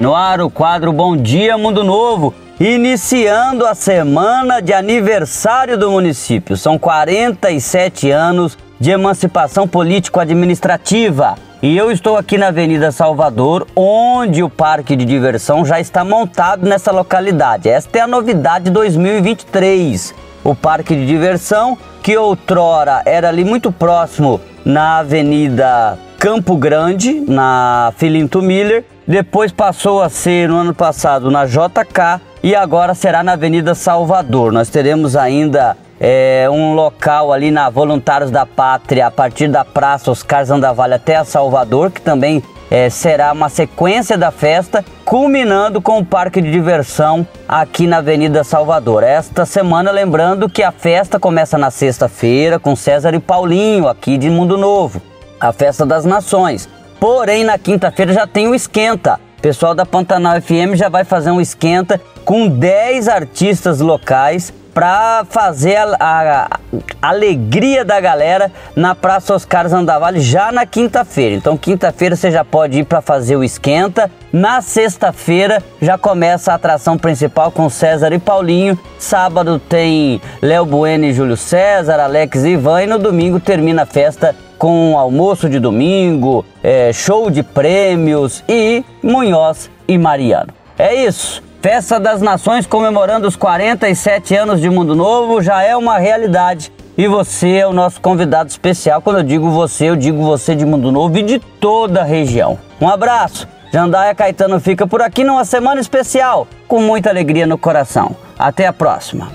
No ar, o quadro Bom Dia Mundo Novo, iniciando a semana de aniversário do município. São 47 anos de emancipação político-administrativa. E eu estou aqui na Avenida Salvador, onde o parque de diversão já está montado nessa localidade. Esta é a novidade 2023. O parque de diversão, que outrora era ali muito próximo na Avenida Campo Grande, na Filinto Miller, depois passou a ser no ano passado na JK e agora será na Avenida Salvador. Nós teremos ainda é, um local ali na Voluntários da Pátria, a partir da Praça Oscar Zandavalha até a Salvador, que também é, será uma sequência da festa, culminando com o parque de diversão aqui na Avenida Salvador. Esta semana, lembrando que a festa começa na sexta-feira com César e Paulinho, aqui de Mundo Novo, a Festa das Nações. Porém, na quinta-feira já tem o Esquenta. O pessoal da Pantanal FM já vai fazer um esquenta com 10 artistas locais para fazer a, a, a, alegria da galera na Praça Oscar Zandavalli já na quinta-feira. Então, quinta-feira você já pode ir para fazer o esquenta. Na sexta-feira já começa a atração principal com César e Paulinho. Sábado tem Léo Bueno e Júlio César, Alex e Ivan. E no domingo termina a festa com almoço de domingo, é, show de prêmios e Munhoz e Mariano. É isso. Festa das Nações comemorando os 47 anos de Mundo Novo já é uma realidade. E você é o nosso convidado especial. Quando eu digo você, eu digo você de Mundo Novo e de toda a região. Um abraço. Jandaia Caetano fica por aqui numa semana especial, com muita alegria no coração. Até a próxima.